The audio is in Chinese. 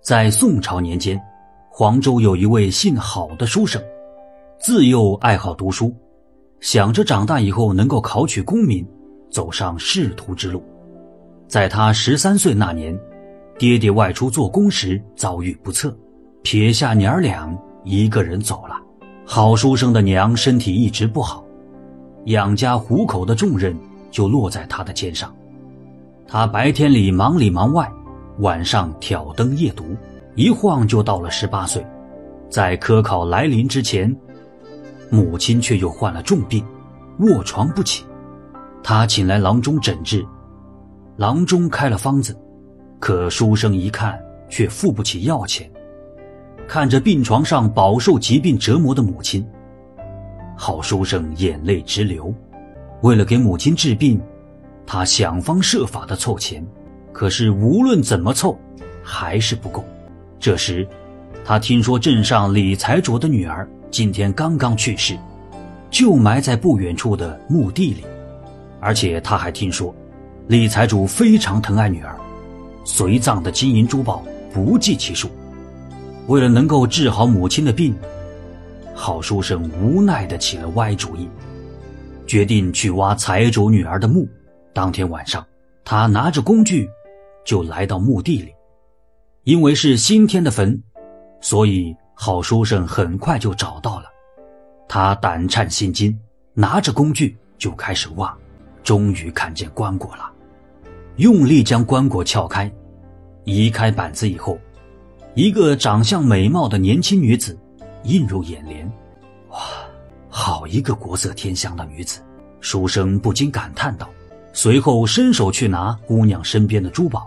在宋朝年间，黄州有一位姓郝的书生，自幼爱好读书，想着长大以后能够考取功名，走上仕途之路。在他十三岁那年，爹爹外出做工时遭遇不测，撇下娘儿俩一个人走了。郝书生的娘身体一直不好，养家糊口的重任就落在他的肩上。他白天里忙里忙外。晚上挑灯夜读，一晃就到了十八岁。在科考来临之前，母亲却又患了重病，卧床不起。他请来郎中诊治，郎中开了方子，可书生一看却付不起药钱。看着病床上饱受疾病折磨的母亲，好书生眼泪直流。为了给母亲治病，他想方设法的凑钱。可是无论怎么凑，还是不够。这时，他听说镇上李财主的女儿今天刚刚去世，就埋在不远处的墓地里。而且他还听说，李财主非常疼爱女儿，随葬的金银珠宝不计其数。为了能够治好母亲的病，郝书生无奈的起了歪主意，决定去挖财主女儿的墓。当天晚上，他拿着工具。就来到墓地里，因为是新添的坟，所以郝书生很快就找到了。他胆颤心惊，拿着工具就开始挖，终于看见棺椁了，用力将棺椁撬开，移开板子以后，一个长相美貌的年轻女子映入眼帘。哇，好一个国色天香的女子！书生不禁感叹道，随后伸手去拿姑娘身边的珠宝。